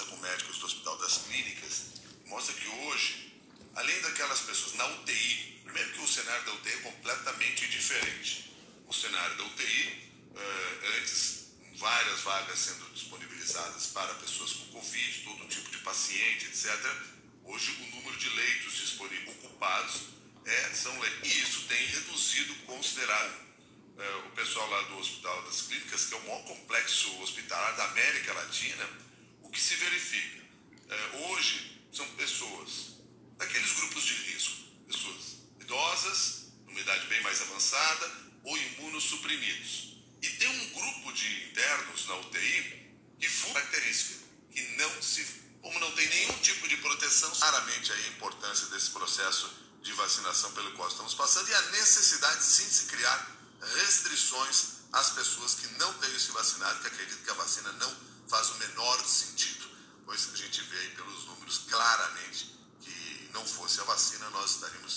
com médicos do Hospital das Clínicas mostra que hoje, além daquelas pessoas na UTI, primeiro que o cenário da UTI é completamente diferente. O cenário da UTI, eh, antes, várias vagas sendo disponibilizadas para pessoas com Covid, todo tipo de paciente, etc. Hoje, o número de leitos disponíveis ocupados é, são e isso tem reduzido considerável. Eh, o pessoal lá do Hospital das Clínicas, que é o maior complexo hospitalar da América Latina, que se verifica? Eh, hoje, são pessoas daqueles grupos de risco, pessoas idosas, numa idade bem mais avançada ou imunossuprimidos. E tem um grupo de internos na UTI que foi característica, que não se, como não tem nenhum tipo de proteção, claramente a importância desse processo de vacinação pelo qual estamos passando e a necessidade sim de se criar restrições às pessoas que não tenham se vacinado, que acreditam que a vacina não gente vê aí pelos números claramente que não fosse a vacina, nós estaríamos